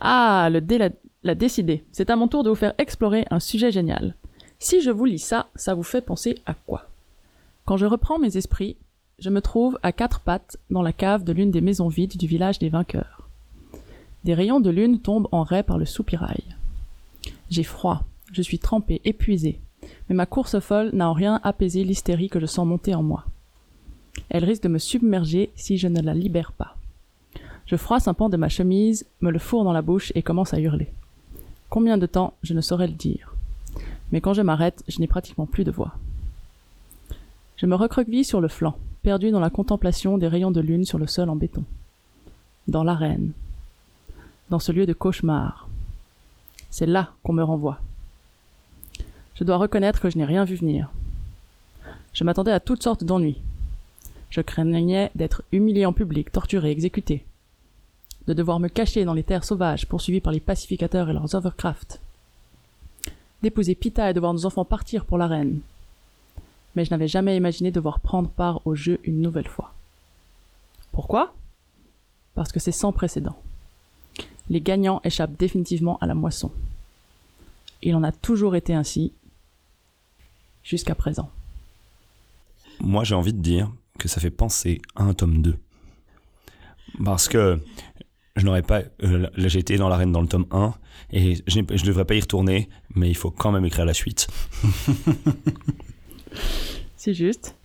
Ah, le dé l'a- décidé. C'est à mon tour de vous faire explorer un sujet génial. Si je vous lis ça, ça vous fait penser à quoi? Quand je reprends mes esprits, je me trouve à quatre pattes dans la cave de l'une des maisons vides du village des vainqueurs. Des rayons de lune tombent en raie par le soupirail. J'ai froid, je suis trempé, épuisé, mais ma course folle n'a en rien apaisé l'hystérie que je sens monter en moi. Elle risque de me submerger si je ne la libère pas. Je froisse un pan de ma chemise, me le fourre dans la bouche et commence à hurler. Combien de temps, je ne saurais le dire. Mais quand je m'arrête, je n'ai pratiquement plus de voix. Je me recroqueville sur le flanc, perdu dans la contemplation des rayons de lune sur le sol en béton. Dans l'arène. Dans ce lieu de cauchemar. C'est là qu'on me renvoie. Je dois reconnaître que je n'ai rien vu venir. Je m'attendais à toutes sortes d'ennuis. Je craignais d'être humilié en public, torturé, exécuté. De devoir me cacher dans les terres sauvages, poursuivi par les pacificateurs et leurs overcraft. D'épouser Pita et de voir nos enfants partir pour l'arène. Mais je n'avais jamais imaginé devoir prendre part au jeu une nouvelle fois. Pourquoi? Parce que c'est sans précédent. Les gagnants échappent définitivement à la moisson. Il en a toujours été ainsi jusqu'à présent. Moi, j'ai envie de dire que ça fait penser à un tome 2. Parce que je n'aurais pas. euh, là, été dans l'arène dans le tome 1 et je ne devrais pas y retourner, mais il faut quand même écrire la suite. C'est juste.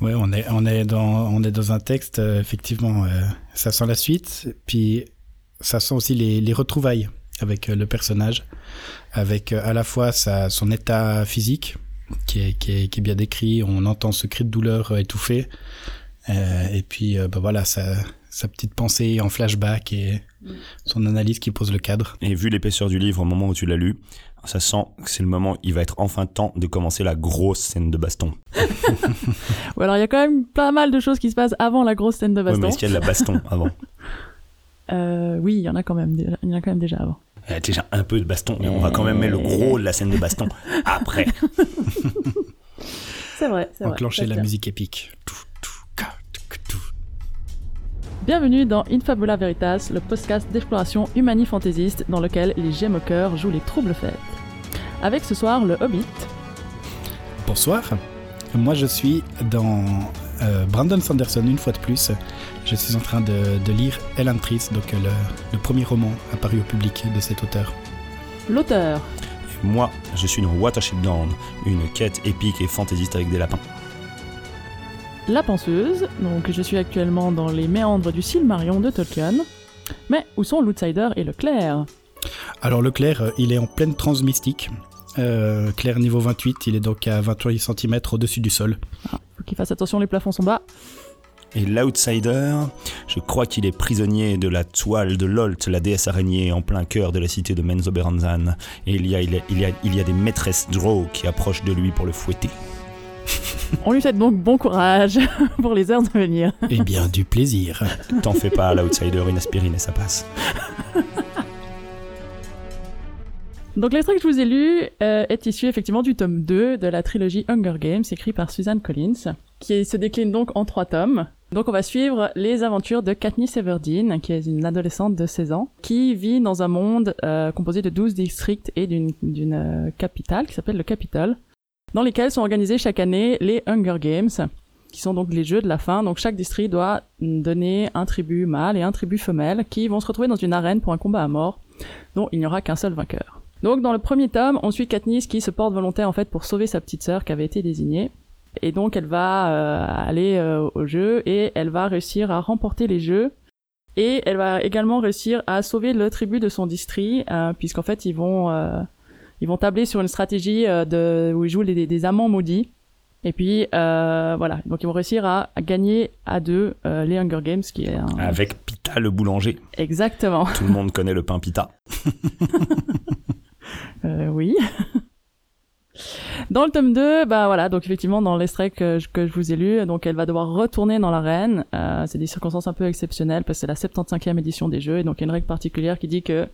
Ouais, on est, on est, dans, on est dans un texte, euh, effectivement, euh, ça sent la suite, puis ça sent aussi les, les retrouvailles avec euh, le personnage, avec euh, à la fois sa, son état physique, qui est, qui, est, qui est bien décrit, on entend ce cri de douleur euh, étouffé, euh, et puis euh, bah voilà, sa, sa petite pensée en flashback et son analyse qui pose le cadre. Et vu l'épaisseur du livre au moment où tu l'as lu, ça sent que c'est le moment il va être enfin temps de commencer la grosse scène de baston. Ou alors il y a quand même pas mal de choses qui se passent avant la grosse scène de baston. mais est-ce qu'il y a de la baston avant? Euh, oui, il y en a quand même, déjà- il y en a quand même déjà avant. Il y a déjà un peu de baston, mais on va quand même mettre le gros de la scène de baston après. C'est vrai, c'est vrai. Enclencher la musique épique. Tout, Bienvenue dans Infabula Veritas, le podcast d'exploration humani-fantaisiste dans lequel les gemmes au cœur jouent les troubles fêtes. Avec ce soir le Hobbit, Bonsoir. Moi, je suis dans euh, Brandon Sanderson une fois de plus. Je suis en train de, de lire Ellen Trees, donc euh, le, le premier roman apparu au public de cet auteur. l'auteur, Et moi, je suis dans Watership Down, une quête épique et fantaisiste avec des lapins. La penseuse, donc je suis actuellement dans les méandres du Silmarion de Tolkien. Mais où sont l'outsider et le clair? Alors, le clair, euh, il est en pleine transe mystique. Euh, clair niveau 28, il est donc à 28 cm au-dessus du sol. Faut qu'il fasse attention, les plafonds sont bas. Et l'outsider, je crois qu'il est prisonnier de la toile de Lolt, la déesse araignée en plein cœur de la cité de Menzoberranzan. Et il y, a, il, y a, il, y a, il y a des maîtresses Drow qui approchent de lui pour le fouetter. On lui souhaite donc bon courage pour les heures à venir. Eh bien, du plaisir. T'en fais pas, l'outsider, une aspirine et ça passe. Donc l'extrait que je vous ai lu euh, est issu effectivement du tome 2 de la trilogie Hunger Games écrit par Suzanne Collins, qui se décline donc en trois tomes. Donc on va suivre les aventures de Katniss Everdeen, qui est une adolescente de 16 ans, qui vit dans un monde euh, composé de 12 districts et d'une euh, capitale qui s'appelle le Capitole, dans lesquels sont organisés chaque année les Hunger Games, qui sont donc les jeux de la faim. Donc chaque district doit donner un tribut mâle et un tribut femelle qui vont se retrouver dans une arène pour un combat à mort, dont il n'y aura qu'un seul vainqueur. Donc dans le premier tome, on suit Katniss qui se porte volontaire en fait pour sauver sa petite sœur qui avait été désignée. Et donc elle va euh, aller euh, au jeu et elle va réussir à remporter les jeux. Et elle va également réussir à sauver le tribut de son district, euh, puisqu'en fait ils vont ils vont tabler sur une stratégie euh, de où ils jouent les, des amants maudits. Et puis euh, voilà, donc ils vont réussir à, à gagner à deux euh, les Hunger Games, qui est un... Avec Pita le boulanger. exactement. Tout le monde connaît le pain Pita. Euh, oui. Dans le tome 2, bah voilà, donc effectivement dans l'extrait que, que je vous ai lu, donc elle va devoir retourner dans l'arène. C'est des circonstances un peu exceptionnelles parce que c'est la 75e édition des jeux et donc il y a une règle particulière qui dit que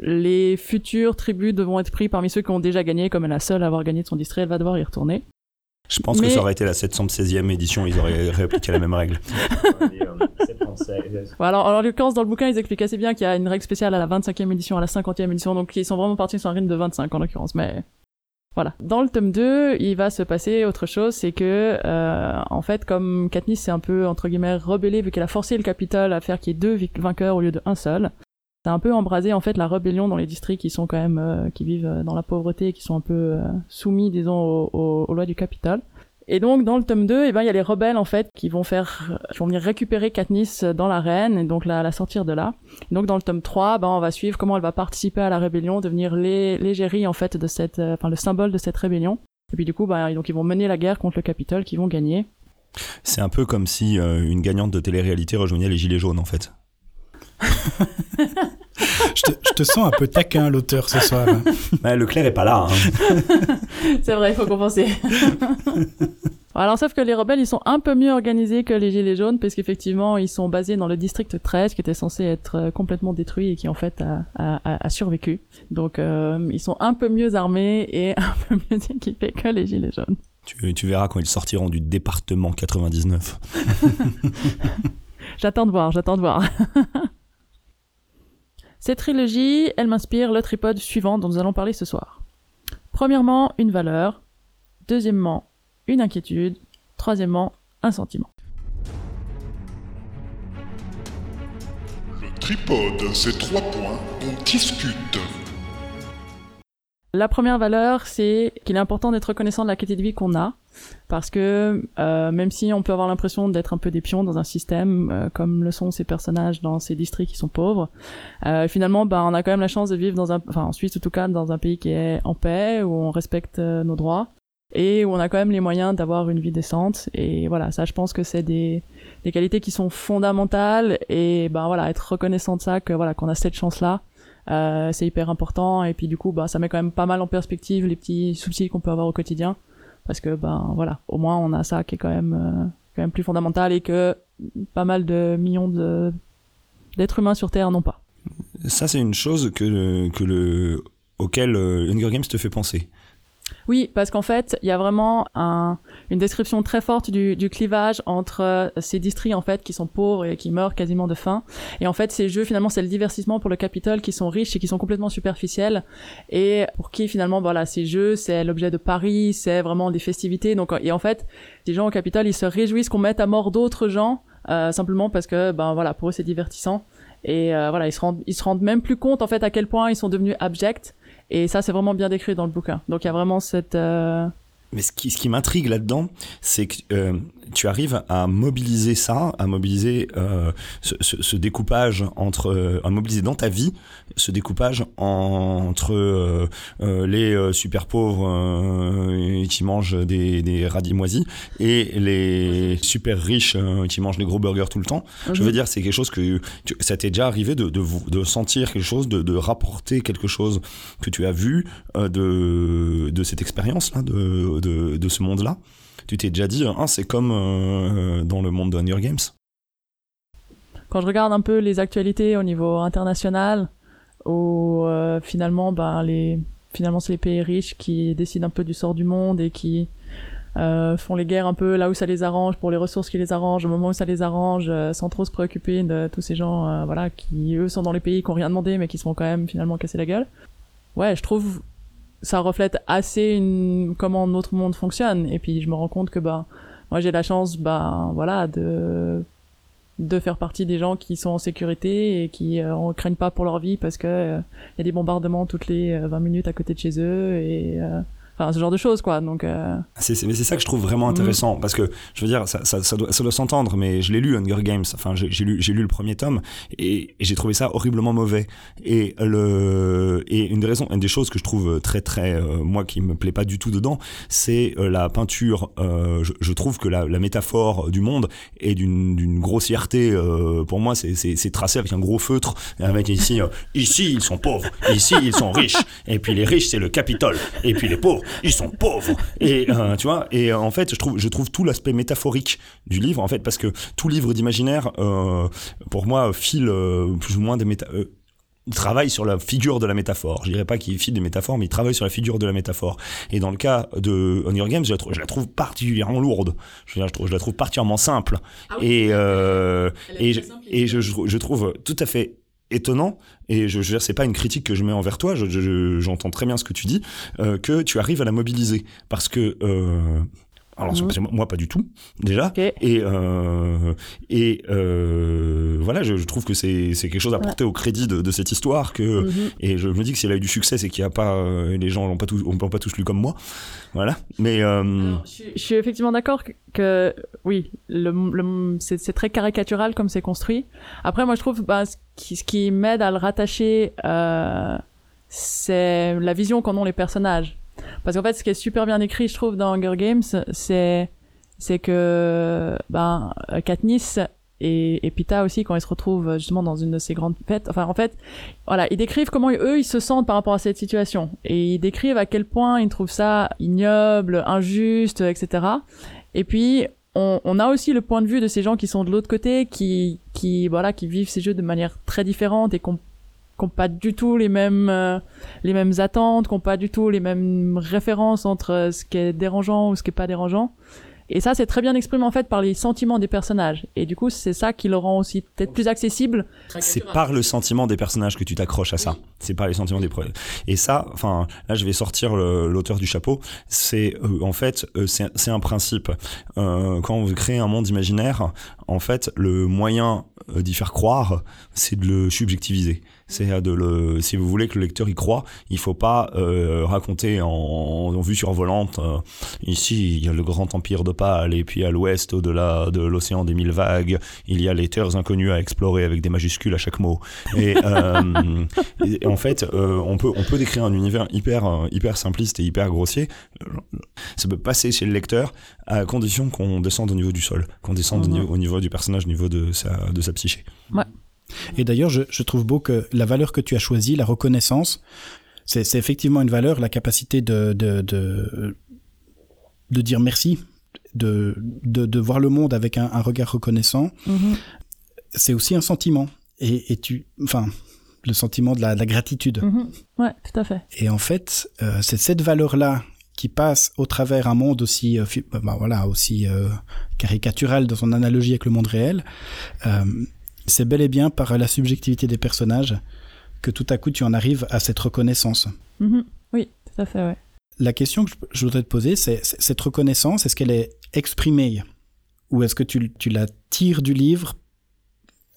les futurs tribus devront être pris parmi ceux qui ont déjà gagné, comme elle est la seule à avoir gagné de son district, elle va devoir y retourner. Je pense Mais- que ça aurait été la 716e édition, ils auraient réappliqué la même règle. alors, en l'occurrence, dans le bouquin, ils expliquent assez bien qu'il y a une règle spéciale à la 25e édition, à la 50e édition, donc ils sont vraiment partis sur un rythme de 25 en l'occurrence, mais voilà. Dans le tome 2, il va se passer autre chose, c'est que, euh, en fait, comme Katniss s'est un peu, entre guillemets, rebellée, vu qu'elle a forcé le Capitole à faire qu'il y ait deux vainqueurs au lieu d'un seul, ça a un peu embrasé, en fait, la rébellion dans les districts qui sont quand même, euh, qui vivent euh, dans la pauvreté et qui sont un peu soumis, disons, aux lois du Capitole. Et donc dans le tome 2, eh ben il y a les rebelles en fait qui vont faire qui vont venir récupérer Katniss dans l'arène et donc la, sortir de là. Donc dans le tome 3, ben on va suivre comment elle va participer à la rébellion, devenir l'égérie en fait de cette euh, le symbole de cette rébellion. Et puis du coup ben donc ils vont mener la guerre contre le Capitole qui vont gagner. C'est un peu comme si euh, une gagnante de télé-réalité rejoignait les Gilets jaunes en fait. je, te, je, te, sens un peu taquin, l'auteur, ce soir. le Leclerc est pas là. Hein. C'est vrai, il faut compenser. Alors, sauf que les rebelles, ils sont un peu mieux organisés que les Gilets jaunes, parce qu'effectivement, ils sont basés dans le district 13, qui était censé être euh, complètement détruit et qui, en fait, a, a, a survécu. Donc, euh, ils sont un peu mieux armés et un peu mieux équipés que les Gilets jaunes. Tu, tu verras quand ils sortiront du département 99. j'attends de voir, j'attends de voir. Cette trilogie, elle m'inspire le tripode suivant dont nous allons parler ce soir. Premièrement, une valeur. Deuxièmement, une inquiétude. Troisièmement, un sentiment. Le tripode, c'est trois points, on discute. La première valeur, c'est qu'il est important d'être reconnaissant de la qualité de vie qu'on a, parce que euh, même si on peut avoir l'impression d'être un peu des pions dans un système, euh, comme le sont ces personnages dans ces districts qui sont pauvres, euh, finalement, bah, on a quand même la chance de vivre dans un, enfin en Suisse en tout cas, dans un pays qui est en paix, où on respecte nos droits et où on a quand même les moyens d'avoir une vie décente. Et voilà, ça, je pense que c'est des, des qualités qui sont fondamentales et ben voilà, être reconnaissant de ça, que voilà, qu'on a cette chance-là euh, c'est hyper important et puis du coup bah ça met quand même pas mal en perspective les petits soucis qu'on peut avoir au quotidien parce que ben voilà au moins on a ça qui est quand même euh, quand même plus fondamental et que pas mal de millions de d'êtres humains sur terre n'ont pas. Ça c'est une chose que que le auquel euh, Hunger Games te fait penser oui, parce qu'en fait, il y a vraiment un, une description très forte du, du, clivage entre euh, ces districts en fait qui sont pauvres et qui meurent quasiment de faim. Et en fait, ces jeux finalement, c'est le divertissement pour le Capitole qui sont riches et qui sont complètement superficiels et pour qui finalement, voilà, ces jeux, c'est l'objet de paris, c'est vraiment des festivités. Donc, et en fait, ces gens au Capitole, ils se réjouissent qu'on mette à mort d'autres gens euh, simplement parce que, ben voilà, pour eux c'est divertissant. Et euh, voilà, ils se rendent, ils se rendent même plus compte en fait à quel point ils sont devenus abjects et ça, c'est vraiment bien décrit dans le bouquin. Donc il y a vraiment cette... Euh, Mais ce qui, ce qui m'intrigue là-dedans, c'est que euh, tu arrives à mobiliser ça, à mobiliser euh, ce, ce, ce, découpage entre, euh, à mobiliser dans ta vie ce découpage entre euh, euh les euh, super pauvres qui mangent des, des radis moisis et les super riches qui mangent des gros burgers tout le temps. Je veux mhm. dire, c'est quelque chose que tu, ça t'est déjà arrivé de, de, de, sentir quelque chose, de, de rapporter quelque chose que tu as vu de, de cette expérience-là, de, de, ce monde-là tu t'es déjà dit, hein, c'est comme euh, dans le monde de Hunger Games Quand je regarde un peu les actualités au niveau international, où euh, finalement, ben, les, finalement c'est les pays riches qui décident un peu du sort du monde et qui euh, font les guerres un peu là où ça les arrange, pour les ressources qui les arrangent, au moment où ça les arrange, sans trop se préoccuper de tous ces gens voilà, qui, eux, sont dans les pays qui n'ont rien demandé, mais qui se font quand même finalement casser la gueule. Ouais, je trouve ça reflète assez une, comment notre monde fonctionne. Et puis je me rends compte que bah moi j'ai la chance bah voilà de de faire partie des gens qui sont en sécurité et qui euh, ne craignent pas pour leur vie parce que il euh, y a des bombardements toutes les 20 euh, minutes à côté de chez eux et Enfin, ce genre de choses, quoi. Donc, euh... c'est, mais c'est ça que je trouve vraiment mm. intéressant. Parce que, je veux dire, ça, ça, ça doit, ça doit s'entendre, mais je l'ai lu, Hunger Games. Enfin, j'ai, lu, j'ai lu le premier tome et, et, j'ai trouvé ça horriblement mauvais. Et, le, et une des raisons, une des choses que je trouve très, très, euh, moi, qui me plaît pas du tout dedans, c'est euh, la peinture. Euh, je, je, trouve que la, la, métaphore du monde est d'une, d'une grossièreté. Euh, pour moi, c'est, c'est, c'est tracé avec un gros feutre. Mec ici, ici, ils sont pauvres. Ici, ils sont riches. Et puis les riches, c'est le Capitole. Et puis les pauvres, ils sont pauvres. Et euh, tu vois, et euh, en fait, je trouve, je trouve tout l'aspect métaphorique du livre, en fait, parce que tout livre d'imaginaire, euh, pour moi, file plus ou moins des méta travaille sur la figure de la métaphore. Je dirais pas qu'il file des métaphores, mais il travaille sur la figure de la métaphore. Et dans le cas de Hunger Games, je la, trouve, je la trouve particulièrement lourde. Je, la trouve, je la trouve particulièrement simple. Ah oui. et euh, et, je trouve tout à fait étonnant et je, je veux c'est pas une critique que je mets envers toi je- je- j'entends très bien ce que tu dis euh, que tu arrives à la mobiliser. Parce que euh, alors Mhm. moi pas du tout déjà et euh, et euh, voilà je, je trouve que c'est c'est quelque chose à Ouais. porter au crédit de, de cette histoire que Mhm. et je me dis que si elle a eu du succès c'est qu'il y a pas euh, les gens l'ont pas tous ont pas tous lu comme moi voilà mais euh, Alors, je, suis- je suis effectivement d'accord que, que, oui, le, le- c'est très caricatural comme c'est construit. Après, moi, je trouve bah, ce qui, ce qui m'aide à le rattacher, euh, c'est la vision qu'en ont les personnages. Parce qu'en fait, ce qui est super bien écrit, je trouve, dans Hunger Games, c'est c'est que ben, Katniss et, et Pita aussi, quand ils se retrouvent justement dans une de ces grandes fêtes, enfin, en fait, voilà, ils décrivent comment eux ils se sentent par rapport à cette situation et ils décrivent à quel point ils trouvent ça ignoble, injuste, etc. Et puis on, on a aussi le point de vue de ces gens qui sont de l'autre côté, qui qui voilà, qui vivent ces jeux de manière très différente et qui ont qui ont pas du tout les mêmes euh, les mêmes attentes, qui ont pas du tout les mêmes références entre ce qui est dérangeant ou ce qui est pas dérangeant. Et ça, c'est très bien exprimé en fait par les sentiments des personnages. Et du coup, c'est ça qui le rend aussi peut-être plus accessible. c'est par le sentiment des personnages que tu t'accroches à ça. C'est par les sentiments des Et ça, enfin, là, je vais sortir l'auteur du chapeau. C'est euh, en fait, euh, c'est c'est un principe. Euh, quand vous créez un monde imaginaire, en fait, le moyen euh, d'y faire croire, c'est de le subjectiviser. C'est de le. Si vous voulez que le lecteur y croit, il faut pas euh, raconter en, en vue survolante. euh, ici, il y a le grand empire d'Opale, et puis à l'ouest, au-delà de l'océan des mille vagues, il y a les terres inconnues à explorer avec des majuscules à chaque mot. Et, euh, et en fait, on peut on peut décrire un univers hyper hyper simpliste et hyper grossier. Ça peut passer chez le lecteur à condition qu'on descende au niveau du sol, qu'on descende au, Mhm. niveau, au niveau du personnage, au niveau de sa de sa psyché. Et d'ailleurs, je, je trouve beau que la valeur que tu as choisie, la reconnaissance, c'est effectivement une valeur, la capacité de, de, de, de dire merci, de, de, de voir le monde avec un, un regard reconnaissant. Mhm. C'est aussi un sentiment. Et, et tu, enfin, le sentiment de la, de la gratitude. Mhm. Ouais, tout à fait. Et en fait, euh, c'est cette valeur-là qui passe au travers un monde aussi, euh, fi- bah, voilà, aussi euh, caricatural dans son analogie avec le monde réel. C'est bel et bien par la subjectivité des personnages que tout à coup tu en arrives à cette reconnaissance. Mhm. Oui, tout à fait, ouais. La question que je- voudrais te poser, c'est cette reconnaissance, est-ce qu'elle est exprimée ou est-ce que tu, tu la tires du livre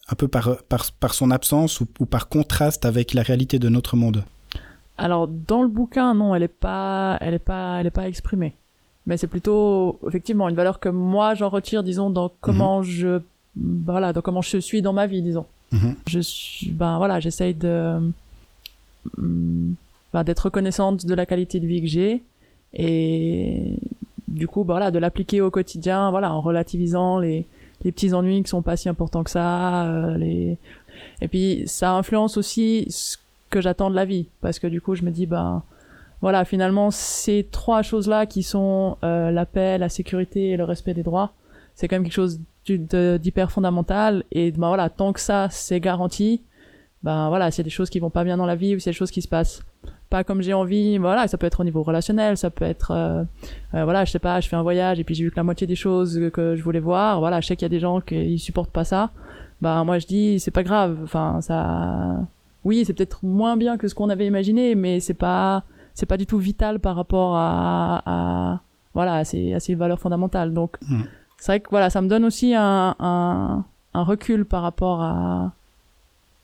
un peu par, par, par son absence ou, ou par contraste avec la réalité de notre monde? Alors dans le bouquin, non, elle est pas, elle est pas, elle est pas exprimée. Mais c'est plutôt effectivement une valeur que moi j'en retire, disons, dans comment je, voilà, dans comment je suis dans ma vie, disons. Mhm. Je suis, ben voilà, j'essaye de, hum, ben, d'être reconnaissante de la qualité de vie que j'ai et du coup, ben, voilà, de l'appliquer au quotidien, voilà, en relativisant les, les petits ennuis qui sont pas si importants que ça, euh, les, et puis ça influence aussi ce que j'attends de la vie parce que du coup je me dis ben voilà finalement ces trois choses là qui sont euh, la paix la sécurité et le respect des droits c'est quand même quelque chose d'hyper fondamental. Et ben voilà tant que ça c'est garanti ben voilà s'il y a des choses qui vont pas bien dans la vie ou s'il y a des choses qui se passent pas comme j'ai envie voilà ça peut être au niveau relationnel ça peut être euh, euh, voilà je sais pas je fais un voyage et puis j'ai vu que la moitié des choses que je voulais voir voilà je sais qu'il y a des gens qui supportent pas ça. Bah moi je dis c'est pas grave. Enfin ça oui c'est peut-être moins bien que ce qu'on avait imaginé mais c'est pas c'est pas du tout vital par rapport à, à voilà à ces, à ces valeurs fondamentales. Donc Mhm. C'est vrai que voilà ça me donne aussi un, un, un recul par rapport à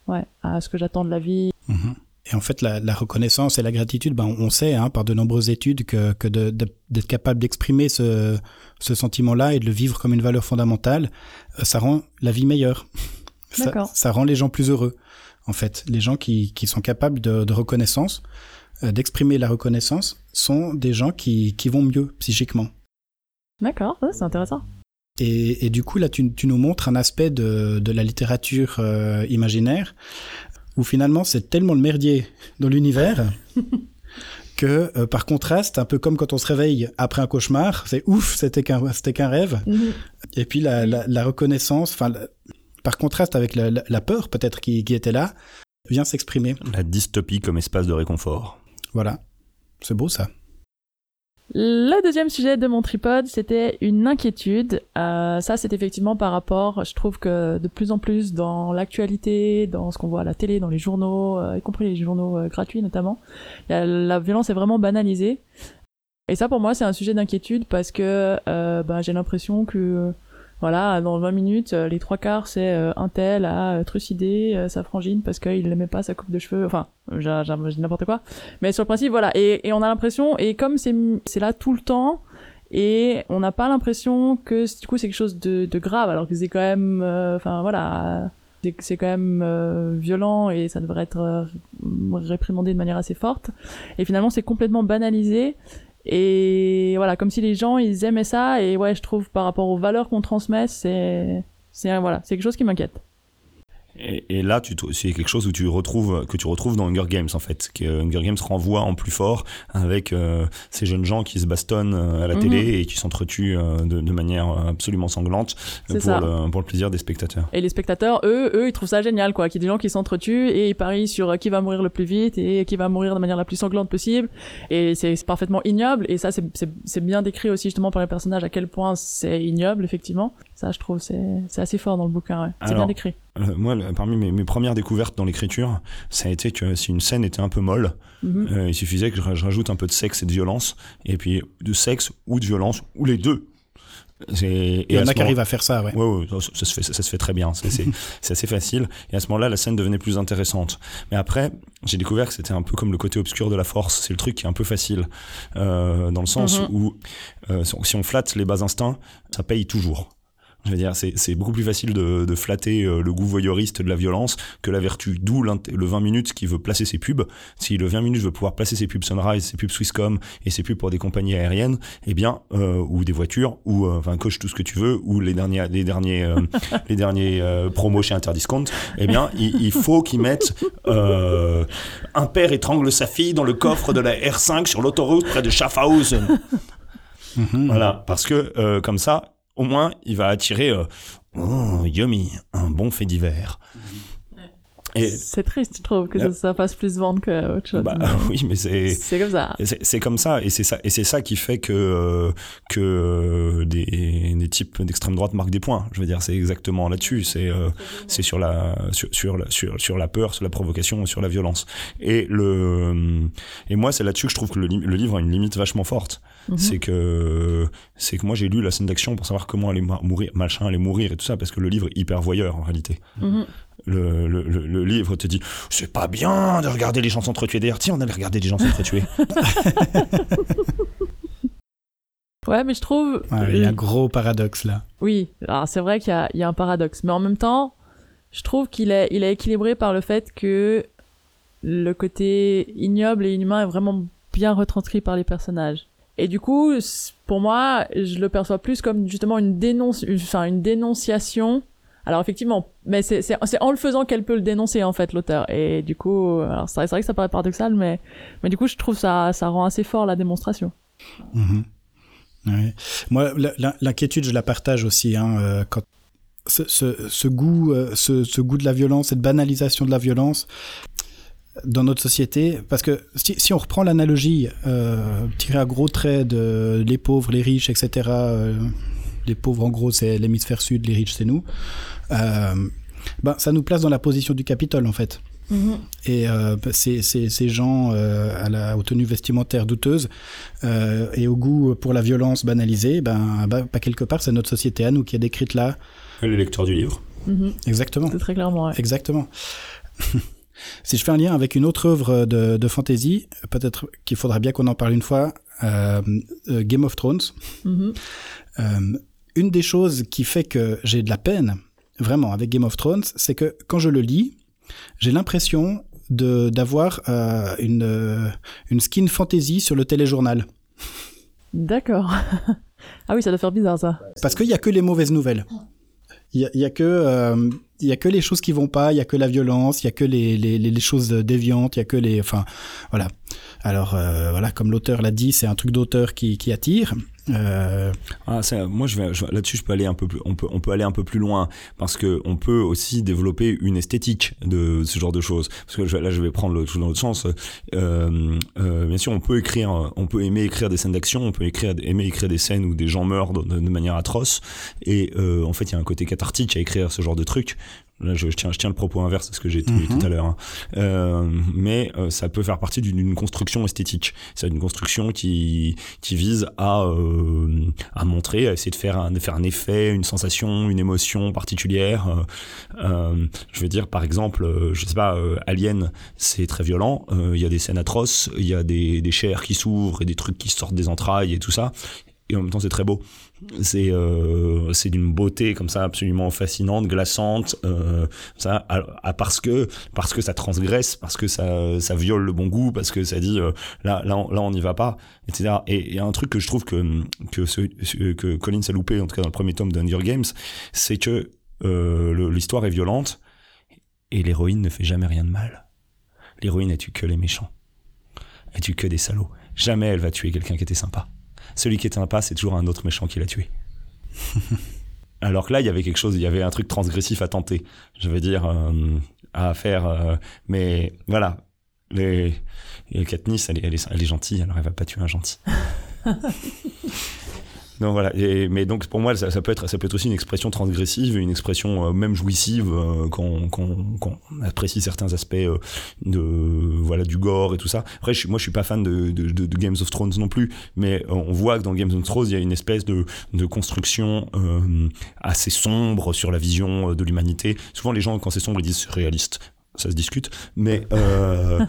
ouais à ce que j'attends de la vie Mhm. Et en fait, la, la reconnaissance et la gratitude, ben, on sait hein, par de nombreuses études que, que de- de- d'être capable d'exprimer ce, ce sentiment-là et de le vivre comme une valeur fondamentale, euh, ça rend la vie meilleure. Ça, ça rend les gens plus heureux, en fait. Les gens qui, qui sont capables de, de reconnaissance, euh, d'exprimer la reconnaissance, sont des gens qui, qui vont mieux psychiquement. d'accord ouais, c'est intéressant Et, et du coup, là, tu, tu nous montres un aspect de, de la littérature euh, imaginaire où finalement, c'est tellement le merdier dans l'univers que, euh, par contraste, un peu comme quand on se réveille après un cauchemar, c'est ouf, c'était qu'un c'était qu'un rêve. Mhm. Et puis la, la, la reconnaissance, enfin, par contraste avec la, la- la peur peut-être qui, qui était là, vient s'exprimer. La dystopie comme espace de réconfort. Voilà. C'est beau ça. Le deuxième sujet de mon tripode, c'était une inquiétude. Euh, ça, c'est effectivement par rapport, je trouve que de plus en plus dans l'actualité, dans ce qu'on voit à la télé, dans les journaux, euh, y compris les journaux euh, gratuits notamment, la violence est vraiment banalisée. Et ça, pour moi, c'est un sujet d'inquiétude parce que euh, bah, j'ai l'impression que, voilà, dans 20 minutes, euh, les trois quarts, c'est euh, un tel à euh, trucider sa frangine parce qu'il n'aimait pas sa coupe de cheveux. Enfin, j'ai n'importe quoi. Mais sur le principe, voilà. Et, on a l'impression, et comme c'est là tout le temps, et on n'a pas l'impression que du coup c'est quelque chose de, grave, alors que c'est quand même, enfin voilà, c'est- quand même violent et ça devrait être réprimandé de manière assez forte. Et finalement, c'est complètement banalisé. Et voilà, comme si les gens ils aimaient ça. Et ouais, je trouve par rapport aux valeurs qu'on transmet, c'est c'est voilà, c'est quelque chose qui m'inquiète. Et, et là, c'est quelque chose où tu retrouves, que tu retrouves dans Hunger Games, en fait. Que Hunger Games renvoie en plus fort avec euh, ces jeunes gens qui se bastonnent euh, à la Mhm. télé et qui s'entretuent euh, de, de manière absolument sanglante pour le, pour le plaisir des spectateurs. Et les spectateurs, eux, eux, ils trouvent ça génial, quoi. Qu'il y ait des gens qui s'entretuent et ils parient sur qui va mourir le plus vite et qui va mourir de manière la plus sanglante possible. Et c'est parfaitement ignoble. Et ça, c'est- bien décrit aussi justement par les personnages à quel point c'est ignoble, effectivement. Ça, je trouve, c'est assez fort dans le bouquin, ouais. C'est bien décrit. Euh, moi, le- parmi mes, mes premières découvertes dans l'écriture, ça a été que si une scène était un peu molle, Mhm. euh, il suffisait que je, rajoute un peu de sexe et de violence, et puis de sexe ou de violence, ou les deux. Il y en a qui moment- arrivent à faire ça, ouais. Ouais, ouais, ça, ça se fait, ça, se fait très bien. C'est, assez facile. Et à ce moment-là, la scène devenait plus intéressante. Mais après, j'ai découvert que c'était un peu comme le côté obscur de la force. C'est le truc qui est un peu facile. Euh, dans le sens Mhm. où, euh, si on flatte les bas instincts, ça paye toujours. Je veux dire, c'est, beaucoup plus facile de, de flatter euh, le goût voyeuriste de la violence que la vertu. D'où le 20 minutes qui veut placer ses pubs. Si le 20 minutes veut pouvoir placer ses pubs Sunrise, ses pubs Swisscom et ses pubs pour des compagnies aériennes, eh bien, euh, ou des voitures, ou euh, enfin coche tout ce que tu veux, ou les derniers, les derniers, euh, les derniers promos chez Interdiscount, eh bien, il, il faut qu'ils mettent un père étrangle sa fille dans le coffre de la R5 sur l'autoroute près de Schaffhausen. Voilà, parce que euh, comme ça, au moins, il va attirer euh, oh, yummy, un bon fait divers. Et C'est triste, je trouve, que ça, fasse plus vendre que autre chose. bah, mais oui, mais c'est c'est comme ça. C'est comme ça, et c'est ça, et c'est ça qui fait que euh, que euh, des, des types d'extrême droite marquent des points. Je veux dire, c'est exactement là-dessus. C'est euh, c'est sur la sur sur la sur, sur la peur, sur la provocation, sur la violence. Et le et moi, c'est là-dessus que je trouve que le, li- le livre a une limite vachement forte. Mhm. C'est que c'est que moi j'ai lu la scène d'action pour savoir comment aller mourir, machin allait mourir et tout ça, parce que le livre est hyper voyeur en réalité. Mhm. Le, le, le, le livre te dit c'est pas bien de regarder les gens s'entretuer d'ailleurs tiens on allait regarder les gens s'entretuer Ouais, mais je trouve. Ouais, Il y a un gros paradoxe là. Oui, alors c'est vrai qu'il y a, il y a un paradoxe, mais en même temps, je trouve qu'il est, il est équilibré par le fait que le côté ignoble et inhumain est vraiment bien retranscrit par les personnages. Et du coup, pour moi, je le perçois plus comme justement une dénonce, une- enfin une dénonciation. Alors effectivement, mais c'est en le faisant qu'elle peut le dénoncer en fait l'auteur. Et du coup, c'est vrai, que ça paraît paradoxal, mais mais du coup, je trouve ça ça rend assez fort la démonstration. Mhm. Moi, l'inquiétude, je la partage aussi. Hein, euh, quand ce, goût, euh, ce, goût de la violence, cette banalisation de la violence dans notre société, parce que si, si on reprend l'analogie euh, tirée à gros traits de les pauvres, les riches, etc. les pauvres, en gros, c'est l'hémisphère sud, les riches, c'est nous. Euh, ben, ça nous place dans la position du Capitole, en fait. Et euh, ces, ces, ces gens euh, à la, aux tenues vestimentaires douteuses euh, et au goût pour la violence banalisée, ben, ben, pas quelque part, c'est notre société à nous qui est décrite là. les lecteurs du livre Mhm. Exactement. C'est très clairement. Ouais. Exactement. si je fais un lien avec une autre œuvre de, de fantasy, peut-être qu'il faudra bien qu'on en parle une fois, Game of Thrones. Mhm. Une des choses qui fait que j'ai de la peine, vraiment, avec Game of Thrones, c'est que quand je le lis, j'ai l'impression d'avoir euh, une, euh, une skin fantasy sur le téléjournal. D'accord. ah oui, ça doit faire bizarre ça. Parce qu'il y a que les mauvaises nouvelles. Il y a, a que euh, a que les choses qui vont pas, il y a que la violence, il y a que les, les, choses déviantes, il y a que les enfin voilà. Alors euh, voilà, comme l'auteur l'a dit, c'est un truc d'auteur qui, qui attire. Euh, Ah, moi, là-dessus, je peux aller un peu plus, on peut, aller un peu plus loin parce que on peut aussi développer une esthétique de ce genre de choses. Parce que là, je vais prendre tout dans l'autre sens. Euh, euh, bien sûr, on peut écrire, on peut aimer écrire des scènes d'action, on peut écrire, aimer écrire des scènes où des gens meurent de, de manière atroce. Et en fait, il y a un côté cathartique à écrire ce genre de truc. Là, je, je tiens, je tiens le propos inverse à ce que j'ai dit Mhm. tout à l'heure. hein. Euh, mais euh, ça peut faire partie d'une construction esthétique. C'est une construction qui, qui vise à, euh, à montrer, à essayer de faire, un, de faire un effet, une sensation, une émotion particulière. Euh, euh, je veux dire, par exemple, euh, je sais pas, euh, Alien, c'est très violent. euh, Il y a des scènes atroces, il y a des, des chairs qui s'ouvrent et des trucs qui sortent des entrailles et tout ça. Et en même temps, c'est très beau. C'est euh, c'est d'une beauté comme ça absolument fascinante, glaçante, euh, ça, à, à parce que parce que ça transgresse, parce que ça ça viole le bon goût, parce que ça dit euh, là là on, là on n'y va pas, etc. Et il y a un truc que je trouve que que ce, que Collins a loupé en tout cas dans le premier tome d'Hunger Games, c'est que euh, l'histoire est violente et l'héroïne ne fait jamais rien de mal. L'héroïne elle tue que les méchants, elle tue que des salauds? Jamais elle va tuer quelqu'un qui était sympa. Celui qui est sympa, c'est toujours un autre méchant qui l'a tué. Alors que là, il y avait quelque chose, il y avait un truc transgressif à tenter. Je veux dire, euh, à faire. euh, mais voilà, les, et Katniss, elle est, elle, est, elle est gentille, alors elle va pas tuer un gentil. Donc voilà, mais donc pour moi ça, peut être ça peut être aussi une expression transgressive, une expression euh, même jouissive euh, quand, on apprécie certains aspects euh, de voilà du gore et tout ça. Après je, moi suis pas fan de, de, Games of Thrones non plus, mais on voit que dans Games of Thrones il y a une espèce de, de construction assez sombre sur la vision de l'humanité. Souvent les gens quand c'est sombre ils disent réaliste. Ça se discute, mais euh,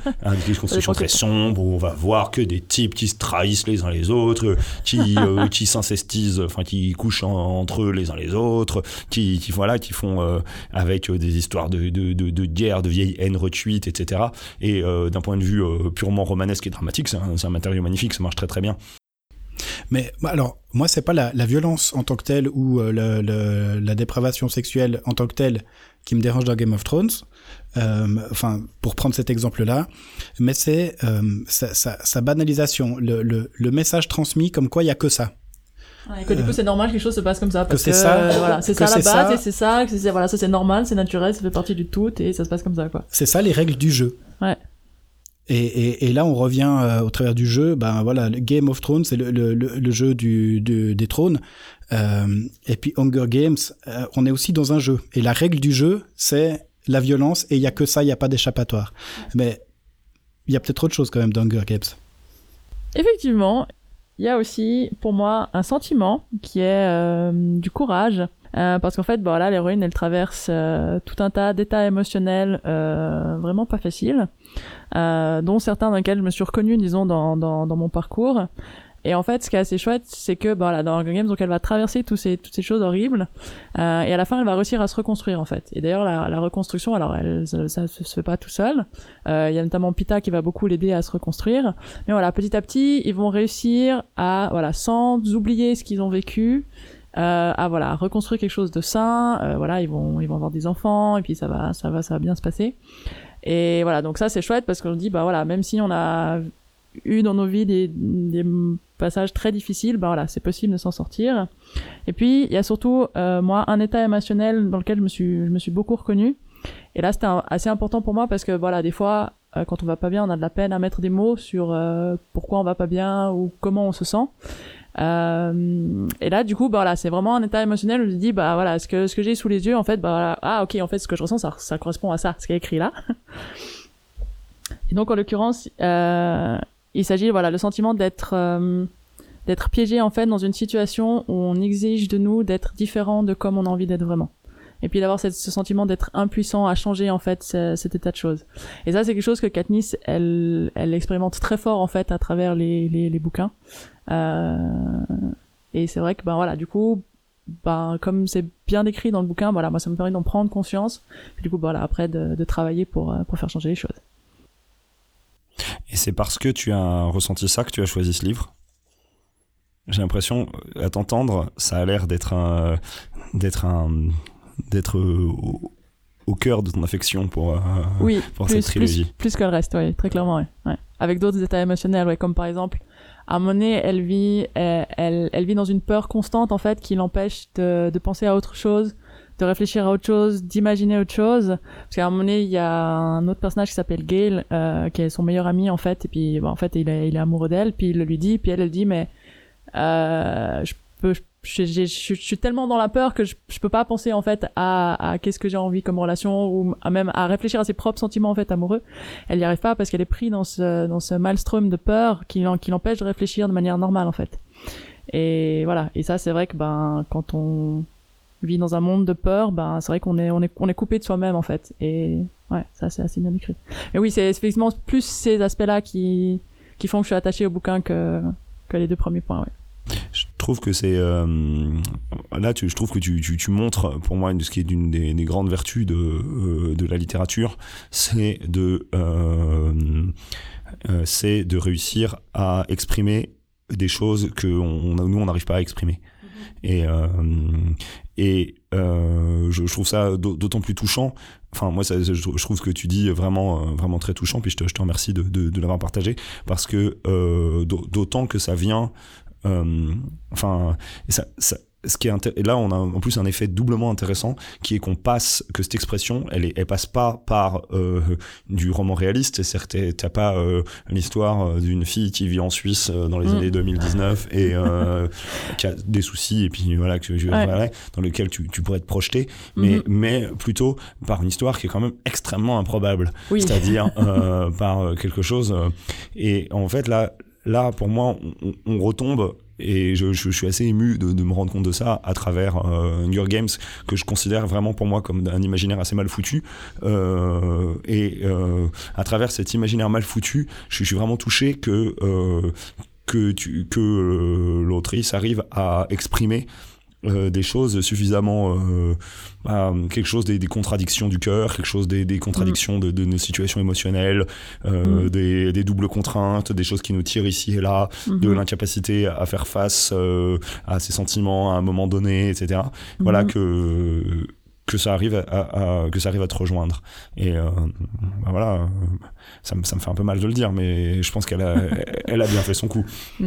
une construction très sombre où on va voir que des types qui se trahissent les uns les autres, qui euh, qui s'incestisent, enfin qui couchent en- entre eux les uns les autres, qui, qui voilà, qui font euh, avec euh, des histoires de, de, de, de guerre, de vieille haine retuite, etc. Et euh, d'un point de vue euh, purement romanesque et dramatique, c'est un, c'est un matériau magnifique, ça marche très très bien. Mais bah, alors, moi, c'est pas la, la violence en tant que telle ou euh, le- le- la dépravation sexuelle en tant que telle qui me dérange dans Game of Thrones. Euh, Enfin, pour prendre cet exemple-là, mais c'est euh, sa, sa- sa banalisation, le, message transmis comme quoi il y a que ça. Ouais, que du coup, c'est normal que les choses se passent comme ça. Parce c'est que, ça, euh, voilà, c'est ça la c'est base ça. et c'est ça, que c'est, voilà, ça c'est normal, c'est naturel, ça fait partie du tout et ça se passe comme ça, quoi. C'est ça les règles du jeu. Et, et, et là, on revient euh, au travers du jeu. Ben voilà, Game of Thrones, c'est le, le, le, le jeu du, du- des trônes. Euh, et puis Hunger Games, euh, on est aussi dans un jeu. Et la règle du jeu, c'est la violence. Et il y a que ça, il n'y a pas d'échappatoire. Mais il y a peut-être autre chose quand même dans Hunger Games. Effectivement, il y a aussi pour moi un sentiment qui est du courage. Euh, parce qu'en fait, bah, là, l'héroïne, elle traverse euh, tout un tas d'états émotionnels euh, vraiment pas faciles, euh, dont certains dans lesquels je me suis reconnue, disons, dans, dans, dans mon parcours. Et en fait, ce qui est assez chouette, c'est que bah, dans Hunger Games, donc elle va traverser ces, toutes ces choses horribles, euh, et à la fin, elle va réussir à se reconstruire, en fait. Et d'ailleurs, la, la reconstruction, alors, elle, ça, ça se fait pas tout seul. Il y a notamment Pita qui va beaucoup l'aider à se reconstruire. Mais voilà, petit à petit, ils vont réussir à, voilà, sans oublier ce qu'ils ont vécu, euh, à voilà, reconstruire quelque chose de sain. Euh, voilà, ils vont, ils vont avoir des enfants et puis ça va, ça va, ça va bien se passer. Et voilà, donc ça c'est chouette parce qu'on dit, bah voilà, même si on a eu dans nos vies des, des passages très difficiles, bah voilà, c'est possible de s'en sortir. Et puis il y a surtout euh, moi un état émotionnel dans lequel je me suis, je me suis beaucoup reconnue. Et là c'était assez important pour moi parce que voilà, des fois euh, quand on va pas bien, on a de la peine à mettre des mots sur euh, pourquoi on va pas bien ou comment on se sent. Euh, et là, du coup, bah voilà, c'est vraiment un état émotionnel où je dis, bah voilà, ce que ce que j'ai sous les yeux, en fait, bah voilà, ah ok, en fait, ce que je ressens, ça, ça correspond à ça, ce qui est écrit là. Et donc, en l'occurrence, euh, il s'agit, voilà, le sentiment d'être euh, d'être piégé en fait dans une situation où on exige de nous d'être différent de comme on a envie d'être vraiment. Et puis d'avoir ce sentiment d'être impuissant à changer en fait ce- cet état de choses. Et ça, c'est quelque chose que Katniss, elle, elle expérimente très fort en fait à travers les, les, bouquins. Euh, et c'est vrai que ben voilà, du coup, ben comme c'est bien décrit dans le bouquin, voilà, moi ça me permet d'en prendre conscience. Et du coup, voilà, après de, de travailler pour euh, pour faire changer les choses. Et c'est parce que tu as ressenti ça que tu as choisi ce livre? J'ai l'impression, à t'entendre, ça a l'air d'être un, d'être un, d'être euh, au, au cœur de ton affection pour, euh, Oui, pour plus, cette trilogie. plus, plus que le reste, oui, très clairement, ouais. avec d'autres états émotionnels, ouais, comme par exemple, à elle vit, elle, elle, elle, vit dans une peur constante, en fait, qui l'empêche de, de penser à autre chose, de réfléchir à autre chose, d'imaginer autre chose. Parce qu'à un moment donné, il y a un autre personnage qui s'appelle Gail, euh, qui est son meilleur ami en fait, et puis en fait il est, il est amoureux d'elle, puis il le lui dit, puis elle elle dit mais euh, je peux, je, je, suis tellement dans la peur que je, peux pas penser en fait à, qu'est-ce que j'ai envie comme relation ou même à réfléchir à ses propres sentiments en fait amoureux. Elle y arrive pas parce qu'elle est prise dans ce dans ce maelstrom de peur qui, qui l'empêche de réfléchir de manière normale en fait. Et voilà. Et ça c'est vrai que ben quand on vit dans un monde de peur, ben c'est vrai qu'on est on est on est coupé de soi-même en fait. Et ouais, ça c'est assez bien écrit. Mais oui, c'est effectivement plus ces aspects-là qui qui font que je suis attaché au bouquin que que les deux premiers points. Ouais. Je trouve que c'est euh, là, tu, je trouve que tu, tu, tu, montres pour moi ce qui est d'une des, des, grandes vertus de, euh, de la littérature, c'est de euh, c'est de réussir à exprimer des choses que on, nous on n'arrive pas à exprimer. Et, euh, et je, je, trouve ça d'autant plus touchant. Enfin, moi, ça, je, trouve ce que tu dis vraiment, vraiment très touchant. Puis je te, je te remercie de, de, de l'avoir partagé parce que euh, d'autant que ça vient. Euh, enfin, ça, ça, ce qui est et là on a en plus un effet doublement intéressant qui est qu'on passe que cette expression elle est, elle passe pas par euh, du roman réaliste c'est t'as pas euh, l'histoire d'une fille qui vit en Suisse dans les mm. années 2019 et euh, qui a des soucis et puis voilà que ouais. voilà, dans lequel tu, tu pourrais te projeter mais mm -hmm. mais plutôt par une histoire qui est quand même extrêmement improbable oui. c'est-à-dire par quelque chose et en fait là là pour moi on, on retombe et je, je, je, suis assez ému de, de, me rendre compte de ça à travers euh, Hunger Games que je considère vraiment pour moi comme un imaginaire assez mal foutu. Euh, et euh, à travers cet imaginaire mal foutu je, suis vraiment touché que euh, que, que euh, l'autrice arrive à exprimer euh, des choses suffisamment euh, bah, quelque chose des, des, contradictions du cœur quelque chose des, des contradictions mm. de, de, nos situations émotionnelles euh, mm. des, des, doubles contraintes des choses qui nous tirent ici et là mm de l'incapacité à faire face à ses sentiments à un moment donné etc mm -hmm. voilà que que ça arrive à, à, à, que ça arrive à te rejoindre et euh, bah voilà ça me, ça me fait un peu mal de le dire mais je pense qu'elle a elle a bien fait son coup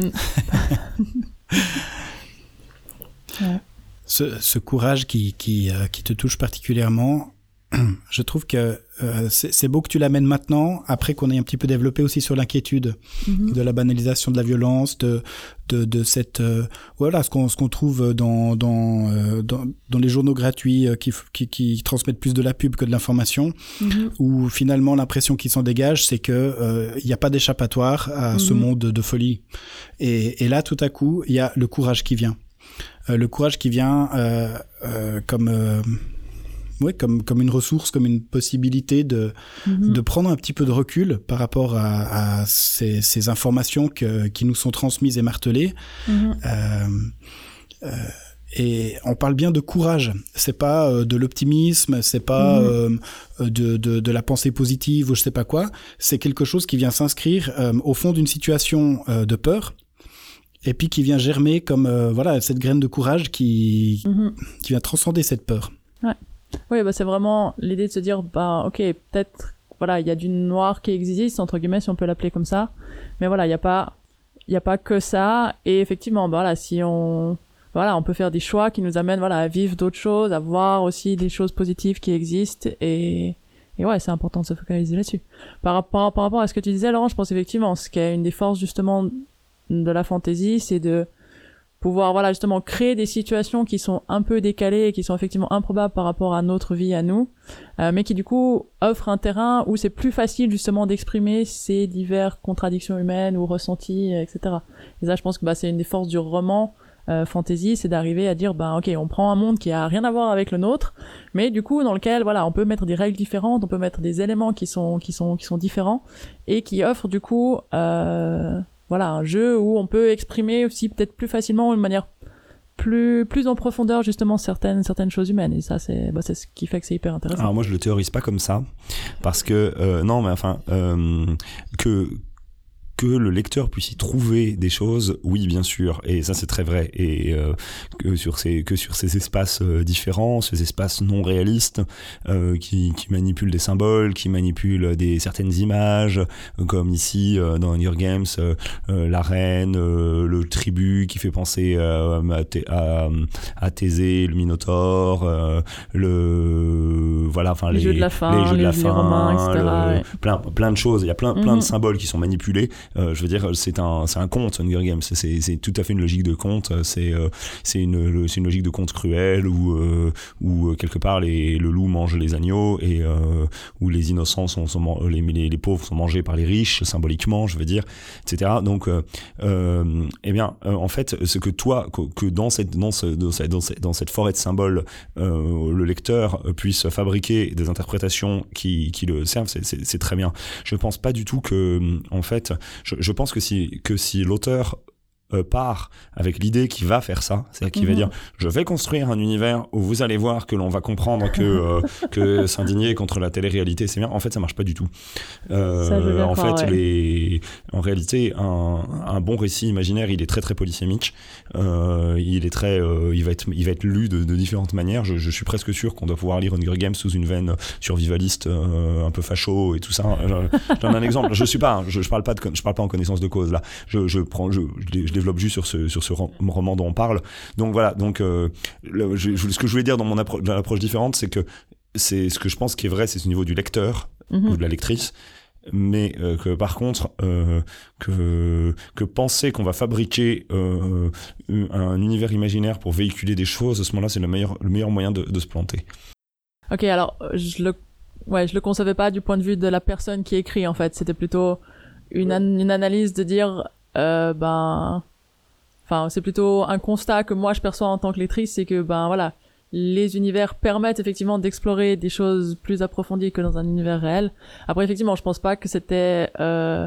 ce, ce, courage qui, qui, euh, qui, te touche particulièrement, je trouve que euh, c'est beau que tu l'amènes maintenant, après qu'on ait un petit peu développé aussi sur l'inquiétude mm -hmm. de la banalisation de la violence, de, de, de cette euh, voilà ce qu'on trouve dans dans, dans dans les journaux gratuits qui, qui, qui transmettent plus de la pub que de l'information, mm -hmm. où finalement l'impression qui s'en dégage, c'est que il n'y a pas d'échappatoire à ce mm-hmm. monde de, folie. Et, et là, tout à coup, il y a le courage qui vient le courage qui vient euh, euh, comme euh, comme comme une ressource, comme une possibilité de -hmm. de prendre un petit peu de recul par rapport à, à ces, ces, informations que, qui nous sont transmises et martelées. -hmm. et on parle bien de courage. C'est pas euh, de l'optimisme, c'est pas mmh. euh, de, de, de, la pensée positive ou je sais pas quoi. C'est quelque chose qui vient s'inscrire euh, au fond d'une situation de peur et puis qui vient germer comme euh, voilà cette graine de courage qui -hmm. qui vient transcender cette peur. Ouais. Oui, bah c'est vraiment l'idée de se dire bah OK, peut-être voilà, il y a du noir qui existe entre guillemets si on peut l'appeler comme ça. Mais voilà, il y a pas il y a pas que ça et effectivement bah, voilà, si on voilà, on peut faire des choix qui nous amènent voilà à vivre d'autres choses, à voir aussi des choses positives qui existent et et ouais, c'est important de se focaliser là-dessus. Par, par, par rapport à ce que tu disais, Laurent, je pense effectivement, ce qui est une des forces justement de la fantaisie, c'est de pouvoir voilà justement créer des situations qui sont un peu décalées et qui sont effectivement improbables par rapport à notre vie à nous, euh, mais qui du coup offrent un terrain où c'est plus facile justement d'exprimer ces diverses contradictions humaines ou ressentis, etc. Et ça, je pense que bah, c'est une des forces du roman euh, fantasy, c'est d'arriver à dire bah ok, on prend un monde qui a rien à voir avec le nôtre, mais du coup dans lequel voilà, on peut mettre des règles différentes, on peut mettre des éléments qui sont qui sont qui sont différents et qui offrent du coup euh, voilà un jeu où on peut exprimer aussi peut-être plus facilement une manière plus plus en profondeur justement certaines certaines choses humaines et ça c'est bah, ce qui fait que c'est hyper intéressant. Alors moi je le théorise pas comme ça parce que euh, non mais enfin euh, que que le lecteur puisse y trouver des choses, oui, bien sûr, et ça c'est très vrai, et euh, que sur ces que sur ces espaces euh, différents, ces espaces non réalistes, euh, qui, qui manipulent des symboles, qui manipulent des certaines images, comme ici dans Hunger Games, la reine, le tribut qui fait penser à, à, à Thésée, le Minotaure, le voilà, enfin les, jeux de la fin, les, jeux de la fin, romains, etc. plein plein de choses, il y a plein plein de mhm. symboles qui sont manipulés euh, je veux dire, c'est un, un conte, Hunger Games. C'est, tout à fait une logique de conte. C'est, euh, c'est une, une logique de conte cruel où, euh, où quelque part les, le loup mange les agneaux et où les innocents sont, sont les, les, pauvres sont mangés par les riches symboliquement, je veux dire, etc. Donc, eh bien, en fait, ce que toi, que, dans cette, dans, ce, dans, cette, dans cette forêt de symboles, le lecteur puisse fabriquer des interprétations qui, qui le servent, c'est très bien. Je pense pas du tout que, en fait, je, je pense que si, que si l'auteur part avec l'idée qu'il va faire ça, c'est-à-dire qu'il va mhm. dire je vais construire un univers où vous allez voir que l'on va comprendre que euh, que s'indigner contre la télé-réalité c'est bien. En fait, ça marche pas du tout. Euh, en fait, les... en réalité, un, un, bon récit imaginaire, il est très très polysémique. il est très, il va être, il va être lu de, de différentes manières. Je, je, suis presque sûr qu'on doit pouvoir lire Hunger Games sous une veine survivaliste, un peu facho et tout ça. Je, je donne un exemple. Je suis pas, je, je parle pas de, je parle pas en connaissance de cause là. Je, je prends, je, je, développe juste sur ce, sur ce roman dont on parle. Donc voilà, donc euh, ce que je voulais dire dans mon approche différente, c'est que c'est ce que je pense qui est vrai, c'est au niveau du lecteur mhm. ou de la lectrice mais euh, que par contre euh, que que penser qu'on va fabriquer un univers imaginaire pour véhiculer des choses à ce moment-là c'est le meilleur le meilleur moyen de, de, se planter ok alors je le ouais je le concevais pas du point de vue de la personne qui écrit en fait c'était plutôt une, une analyse de dire ben Enfin, c'est plutôt un constat que moi je perçois en tant que lectrice, c'est que ben voilà, les univers permettent effectivement d'explorer des choses plus approfondies que dans un univers réel. Après, effectivement, je pense pas que c'était euh,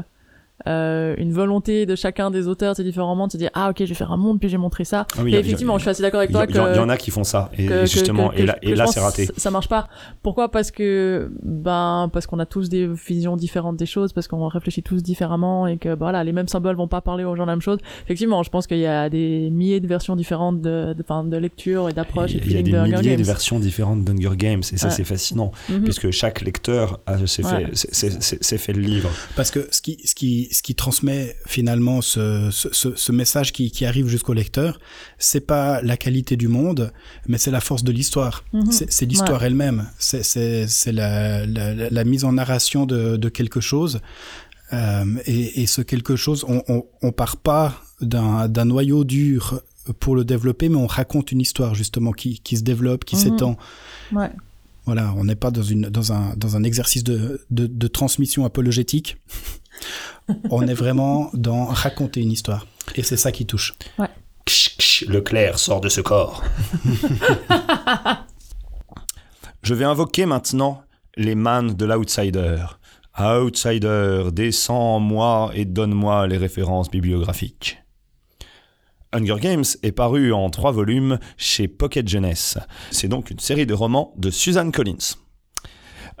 euh, une volonté de chacun des auteurs de ces différents mondes, de se dire ah ok je vais faire un monde puis j'ai montré ça. Ah et effectivement, je suis assez d'accord avec toi. Il y, en a qui font ça et justement et là, et là c'est raté. Ça marche pas. Pourquoi? Parce que ben parce qu'on a tous des visions différentes des choses, parce qu'on réfléchit tous différemment et que ben, voilà les mêmes symboles vont pas parler aux gens la même chose. Effectivement, je pense qu'il y a des milliers de versions différentes de de, de lecture et d'approche. Il y a des milliers de versions différentes d'Hunger Games et ça c'est fascinant mhm. puisque chaque lecteur s'est fait s'est fait le livre. Parce que ce qui ce qui ce qui transmet finalement ce, ce, ce message qui, qui arrive jusqu'au lecteur, c'est pas la qualité du monde, mais c'est la force de l'histoire. Mhm. C'est l'histoire elle-même. C'est la, la, la, mise en narration de, de quelque chose. Euh, et, et, ce quelque chose, on, on, on part pas d'un noyau dur pour le développer, mais on raconte une histoire justement qui, qui se développe, qui mhm. s'étend. Ouais. Voilà, on n'est pas dans, une, dans, un, dans un exercice de, de, de transmission apologétique on est vraiment dans raconter une histoire. Et c'est ça qui touche. Ouais. le clair sort de ce corps. Je vais invoquer maintenant les mannes de l'outsider. Outsider, descends en moi et donne-moi les références bibliographiques. Hunger Games est paru en trois volumes chez Pocket Jeunesse. C'est donc une série de romans de Suzanne Collins.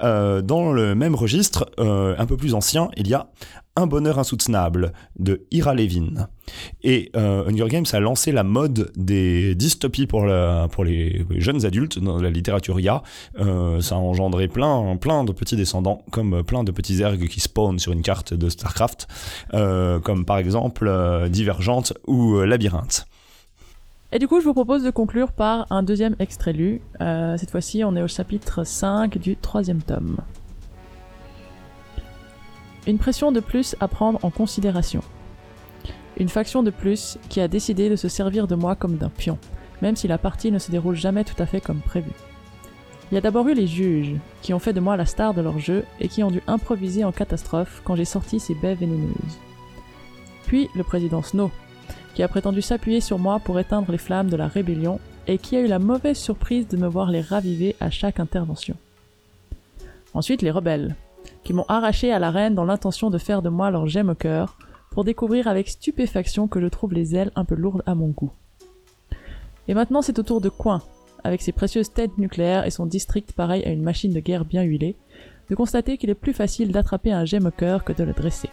Euh, dans le même registre, euh, un peu plus ancien, il y a Un bonheur insoutenable de Ira Levin. Et euh, Hunger Games a lancé la mode des dystopies pour, les, jeunes adultes dans la littérature IA. ça a engendré plein, plein de petits descendants, comme plein de petits ergs qui spawnent sur une carte de StarCraft, comme par exemple Divergente ou Labyrinthe. Et du coup, je vous propose de conclure par un deuxième extrait lu. Euh, cette fois-ci, on est au chapitre 5 du troisième tome. Une pression de plus à prendre en considération. Une faction de plus qui a décidé de se servir de moi comme d'un pion, même si la partie ne se déroule jamais tout à fait comme prévu. Il y a d'abord eu les juges, qui ont fait de moi la star de leur jeu et qui ont dû improviser en catastrophe quand j'ai sorti ces baies vénéneuses. Puis le président Snow, qui a prétendu s'appuyer sur moi pour éteindre les flammes de la rébellion et qui a eu la mauvaise surprise de me voir les raviver à chaque intervention. Ensuite les rebelles, qui m'ont arraché à la reine dans l'intention de faire de moi leur gemme au cœur, pour découvrir avec stupéfaction que je trouve les ailes un peu lourdes à mon goût. Et maintenant c'est au tour de Coin, avec ses précieuses têtes nucléaires et son district pareil à une machine de guerre bien huilée, de constater qu'il est plus facile d'attraper un gemme au cœur que de le dresser.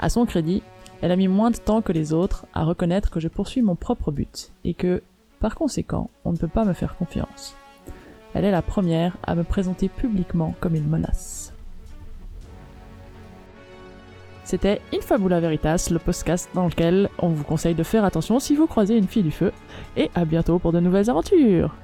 À son crédit, elle a mis moins de temps que les autres à reconnaître que je poursuis mon propre but et que, par conséquent, on ne peut pas me faire confiance. Elle est la première à me présenter publiquement comme une menace. C'était Infabula Veritas, le podcast dans lequel on vous conseille de faire attention si vous croisez une fille du feu, et à bientôt pour de nouvelles aventures